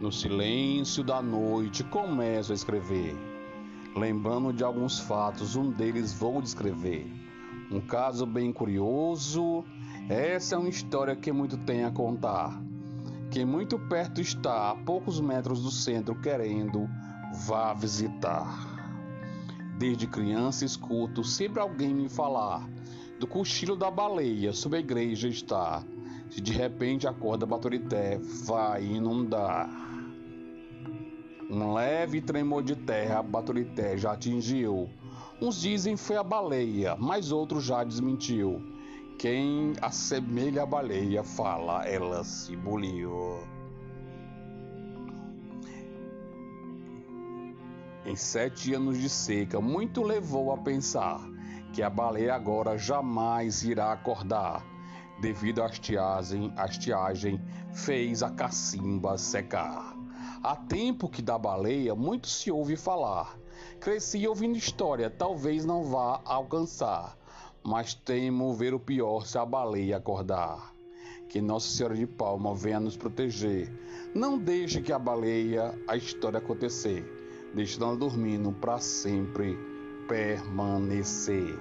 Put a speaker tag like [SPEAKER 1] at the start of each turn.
[SPEAKER 1] No silêncio da noite começo a escrever. Lembrando de alguns fatos, um deles vou descrever. Um caso bem curioso. Essa é uma história que muito tem a contar. Que muito perto está, a poucos metros do centro, querendo vá visitar. Desde criança escuto sempre alguém me falar do cochilo da baleia sobre a igreja está. Se de repente a corda Baturité vai inundar. Um leve tremor de terra Baturité já atingiu. Uns dizem foi a baleia, mas outros já desmentiu. Quem assemelha a baleia fala, ela se buliu. Em sete anos de seca, muito levou a pensar que a baleia agora jamais irá acordar, devido à estiagem, a estiagem fez a cacimba secar. Há tempo que da baleia muito se ouve falar. Cresci ouvindo história, talvez não vá alcançar, mas temo ver o pior se a baleia acordar. Que Nossa Senhora de Palma venha nos proteger. Não deixe que a baleia a história acontecer, ela dormindo para sempre permanecer.